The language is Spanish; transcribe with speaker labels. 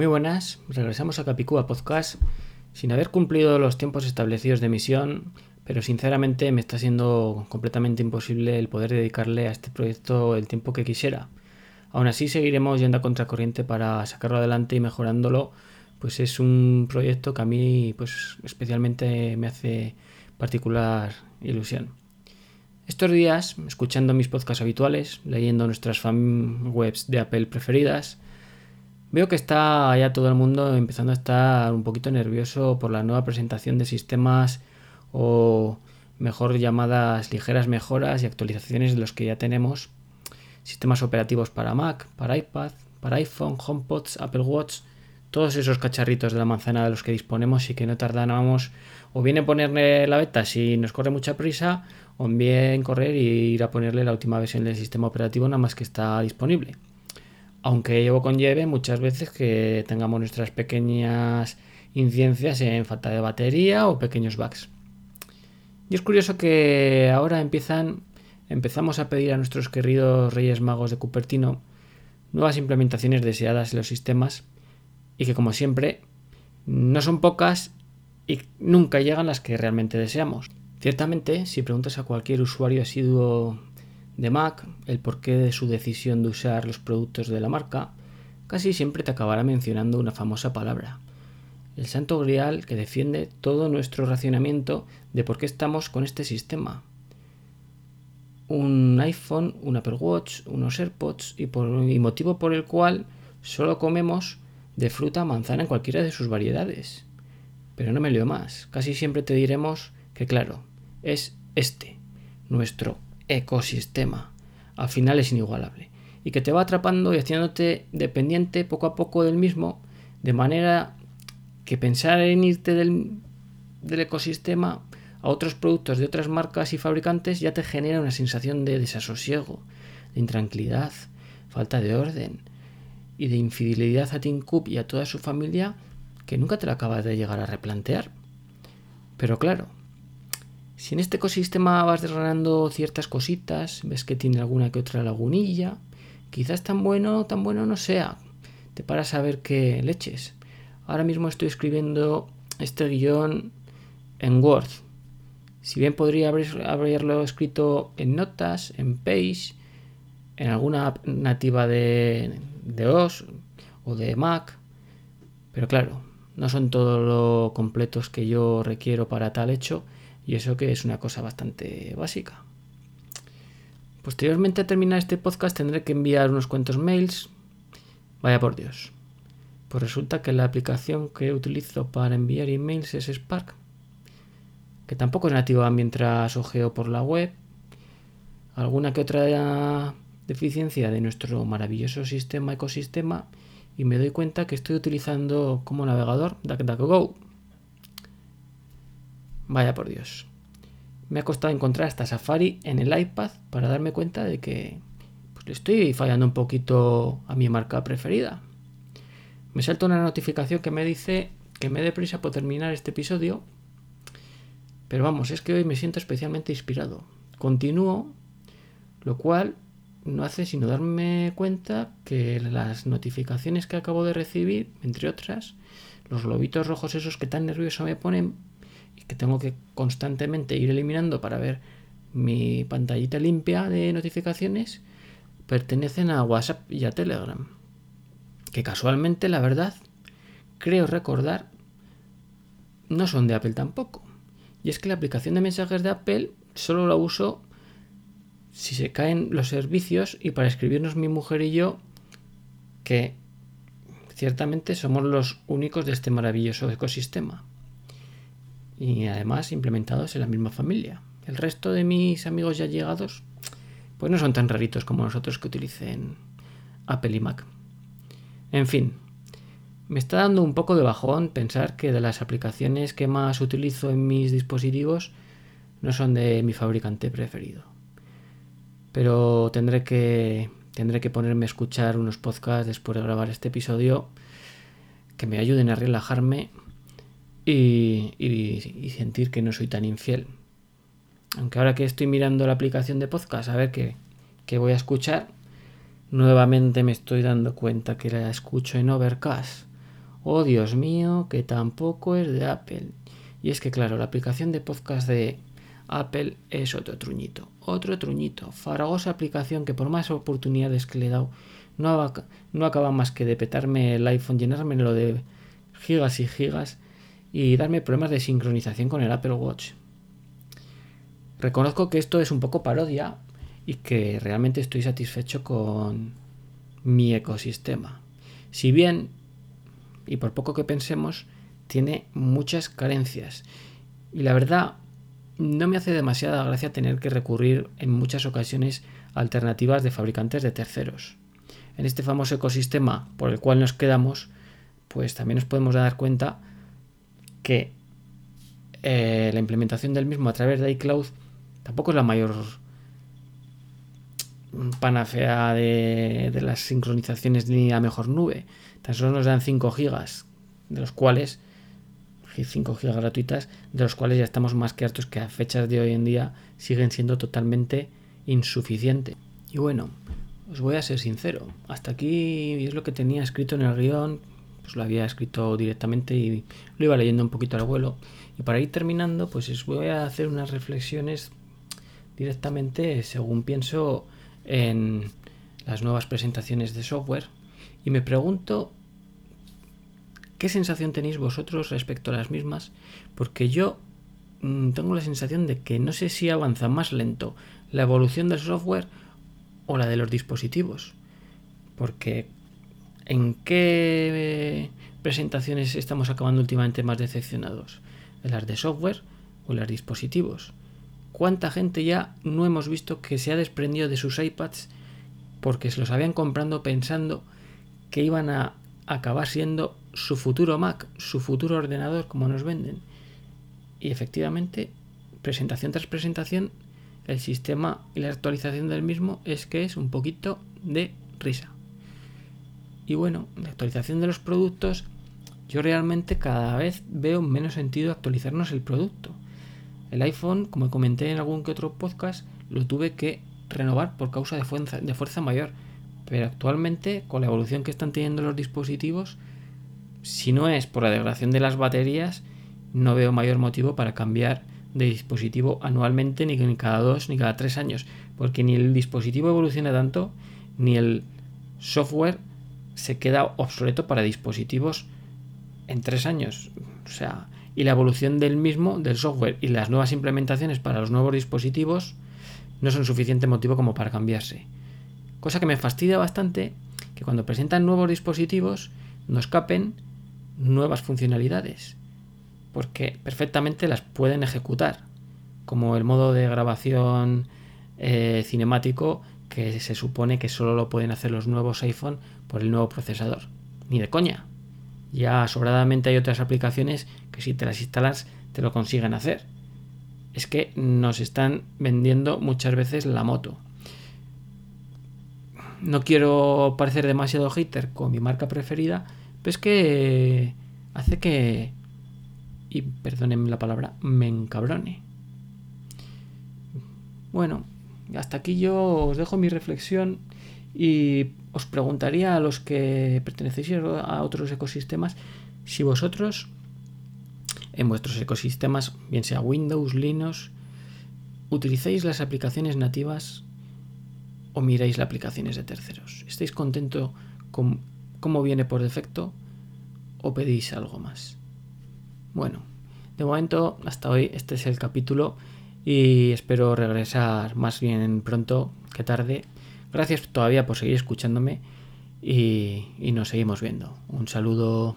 Speaker 1: Muy buenas, regresamos a Capicúa Podcast sin haber cumplido los tiempos establecidos de emisión, pero sinceramente me está siendo completamente imposible el poder dedicarle a este proyecto el tiempo que quisiera. Aún así seguiremos yendo a contracorriente para sacarlo adelante y mejorándolo, pues es un proyecto que a mí pues especialmente me hace particular ilusión. Estos días, escuchando mis podcasts habituales, leyendo nuestras fan webs de Apple preferidas, Veo que está ya todo el mundo empezando a estar un poquito nervioso por la nueva presentación de sistemas o mejor llamadas ligeras mejoras y actualizaciones de los que ya tenemos. Sistemas operativos para Mac, para iPad, para iPhone, HomePods, Apple Watch, todos esos cacharritos de la manzana de los que disponemos y que no tardamos o bien en ponerle la beta si nos corre mucha prisa o bien correr y ir a ponerle la última versión del sistema operativo nada más que está disponible aunque llevo conlleve muchas veces que tengamos nuestras pequeñas incidencias en falta de batería o pequeños bugs. Y es curioso que ahora empezamos a pedir a nuestros queridos Reyes Magos de Cupertino nuevas implementaciones deseadas en los sistemas y que como siempre no son pocas y nunca llegan las que realmente deseamos. Ciertamente, si preguntas a cualquier usuario asiduo de Mac, el porqué de su decisión de usar los productos de la marca, casi siempre te acabará mencionando una famosa palabra. El santo grial que defiende todo nuestro racionamiento de por qué estamos con este sistema. Un iPhone, un Apple Watch, unos AirPods y, por, y motivo por el cual solo comemos de fruta manzana en cualquiera de sus variedades. Pero no me leo más. Casi siempre te diremos que claro, es este, nuestro ecosistema. Al final es inigualable. Y que te va atrapando y haciéndote dependiente poco a poco del mismo, de manera que pensar en irte del, del ecosistema a otros productos de otras marcas y fabricantes ya te genera una sensación de desasosiego, de intranquilidad, falta de orden y de infidelidad a Tim Cook y a toda su familia que nunca te la acabas de llegar a replantear. Pero claro, si en este ecosistema vas desgranando ciertas cositas, ves que tiene alguna que otra lagunilla, quizás tan bueno tan bueno no sea. Te paras a ver qué leches. Ahora mismo estoy escribiendo este guion en Word. Si bien podría haberlo escrito en notas, en Page, en alguna app nativa de, de OS o de Mac, pero claro, no son todos los completos que yo requiero para tal hecho y eso que es una cosa bastante básica. Posteriormente a terminar este podcast tendré que enviar unos cuantos mails. Vaya por Dios. Pues resulta que la aplicación que utilizo para enviar emails es Spark, que tampoco es nativa mientras ojeo por la web. Alguna que otra deficiencia de nuestro maravilloso sistema ecosistema y me doy cuenta que estoy utilizando como navegador DuckDuckGo Vaya por Dios. Me ha costado encontrar esta Safari en el iPad para darme cuenta de que pues, le estoy fallando un poquito a mi marca preferida. Me salta una notificación que me dice que me dé prisa por terminar este episodio. Pero vamos, es que hoy me siento especialmente inspirado. Continúo, lo cual no hace sino darme cuenta que las notificaciones que acabo de recibir, entre otras, los globitos rojos esos que tan nervioso me ponen, que tengo que constantemente ir eliminando para ver mi pantallita limpia de notificaciones pertenecen a WhatsApp y a Telegram. Que casualmente, la verdad, creo recordar, no son de Apple tampoco. Y es que la aplicación de mensajes de Apple solo la uso si se caen los servicios y para escribirnos mi mujer y yo que ciertamente somos los únicos de este maravilloso ecosistema y además implementados en la misma familia. El resto de mis amigos ya llegados pues no son tan raritos como nosotros que utilicen Apple y Mac. En fin, me está dando un poco de bajón pensar que de las aplicaciones que más utilizo en mis dispositivos no son de mi fabricante preferido. Pero tendré que tendré que ponerme a escuchar unos podcasts después de grabar este episodio que me ayuden a relajarme y, sentir que no soy tan infiel. Aunque ahora que estoy mirando la aplicación de podcast a ver qué, qué voy a escuchar, nuevamente me estoy dando cuenta que la escucho en Overcast. Oh Dios mío, que tampoco es de Apple. Y es que claro, la aplicación de podcast de Apple es otro truñito, otro truñito, faragosa aplicación que por más oportunidades que le he dado, no, no acaba más que de petarme el iPhone, llenármelo de gigas y gigas y darme problemas de sincronización con el Apple Watch. Reconozco que esto es un poco parodia y que realmente estoy satisfecho con mi ecosistema. Si bien, y por poco que pensemos, tiene muchas carencias. Y la verdad, no me hace demasiada gracia tener que recurrir en muchas ocasiones a alternativas de fabricantes de terceros. En este famoso ecosistema por el cual nos quedamos, pues también nos podemos dar cuenta que eh, la implementación del mismo a través de iCloud tampoco es la mayor panacea de, de las sincronizaciones ni la mejor nube. Tan solo nos dan 5 gigas, de los cuales 5 gigas gratuitas, de los cuales ya estamos más que hartos que a fechas de hoy en día siguen siendo totalmente insuficientes. Y bueno, os voy a ser sincero, hasta aquí es lo que tenía escrito en el guion, pues lo había escrito directamente y lo iba leyendo un poquito al vuelo. Y para ir terminando, pues os voy a hacer unas reflexiones directamente según pienso en las nuevas presentaciones de software y me pregunto ¿Qué sensación tenéis vosotros respecto a las mismas? Porque yo mm, tengo la sensación de que no sé si avanza más lento la evolución del software o la de los dispositivos. Porque ¿en qué presentaciones estamos acabando últimamente más decepcionados? ¿En las de software o en las dispositivos? ¿Cuánta gente ya no hemos visto que se ha desprendido de sus iPads porque se los habían comprando pensando que iban a acabar siendo su futuro Mac, su futuro ordenador, como nos venden. Y efectivamente, presentación tras presentación, el sistema y la actualización del mismo es que es un poquito de risa. Y bueno, la actualización de los productos, yo realmente cada vez veo menos sentido actualizarnos el producto. El iPhone, como comenté en algún que otro podcast, lo tuve que renovar por causa de fuerza, de fuerza mayor. Pero actualmente, con la evolución que están teniendo los dispositivos, si no es por la degradación de las baterías, no veo mayor motivo para cambiar de dispositivo anualmente, ni cada dos, ni cada tres años, porque ni el dispositivo evoluciona tanto, ni el software se queda obsoleto para dispositivos en tres años. O sea, y la evolución del mismo, del software y las nuevas implementaciones para los nuevos dispositivos no son suficiente motivo como para cambiarse. Cosa que me fastidia bastante que cuando presentan nuevos dispositivos no escapen nuevas funcionalidades, porque perfectamente las pueden ejecutar, como el modo de grabación eh, cinemático que se supone que solo lo pueden hacer los nuevos iPhone por el nuevo procesador. Ni de coña. Ya sobradamente hay otras aplicaciones que si te las instalas te lo consiguen hacer. Es que nos están vendiendo muchas veces la moto. No quiero parecer demasiado hater con mi marca preferida, pues que hace que, y perdónenme la palabra, me encabrone. Bueno, hasta aquí yo os dejo mi reflexión y os preguntaría a los que pertenecéis a otros ecosistemas si vosotros en vuestros ecosistemas, bien sea Windows, Linux, utilizáis las aplicaciones nativas o miráis las aplicaciones de terceros. ¿Estáis contentos con cómo viene por defecto o pedís algo más. Bueno, de momento hasta hoy este es el capítulo y espero regresar más bien pronto que tarde. Gracias todavía por seguir escuchándome y, nos seguimos viendo. Un saludo.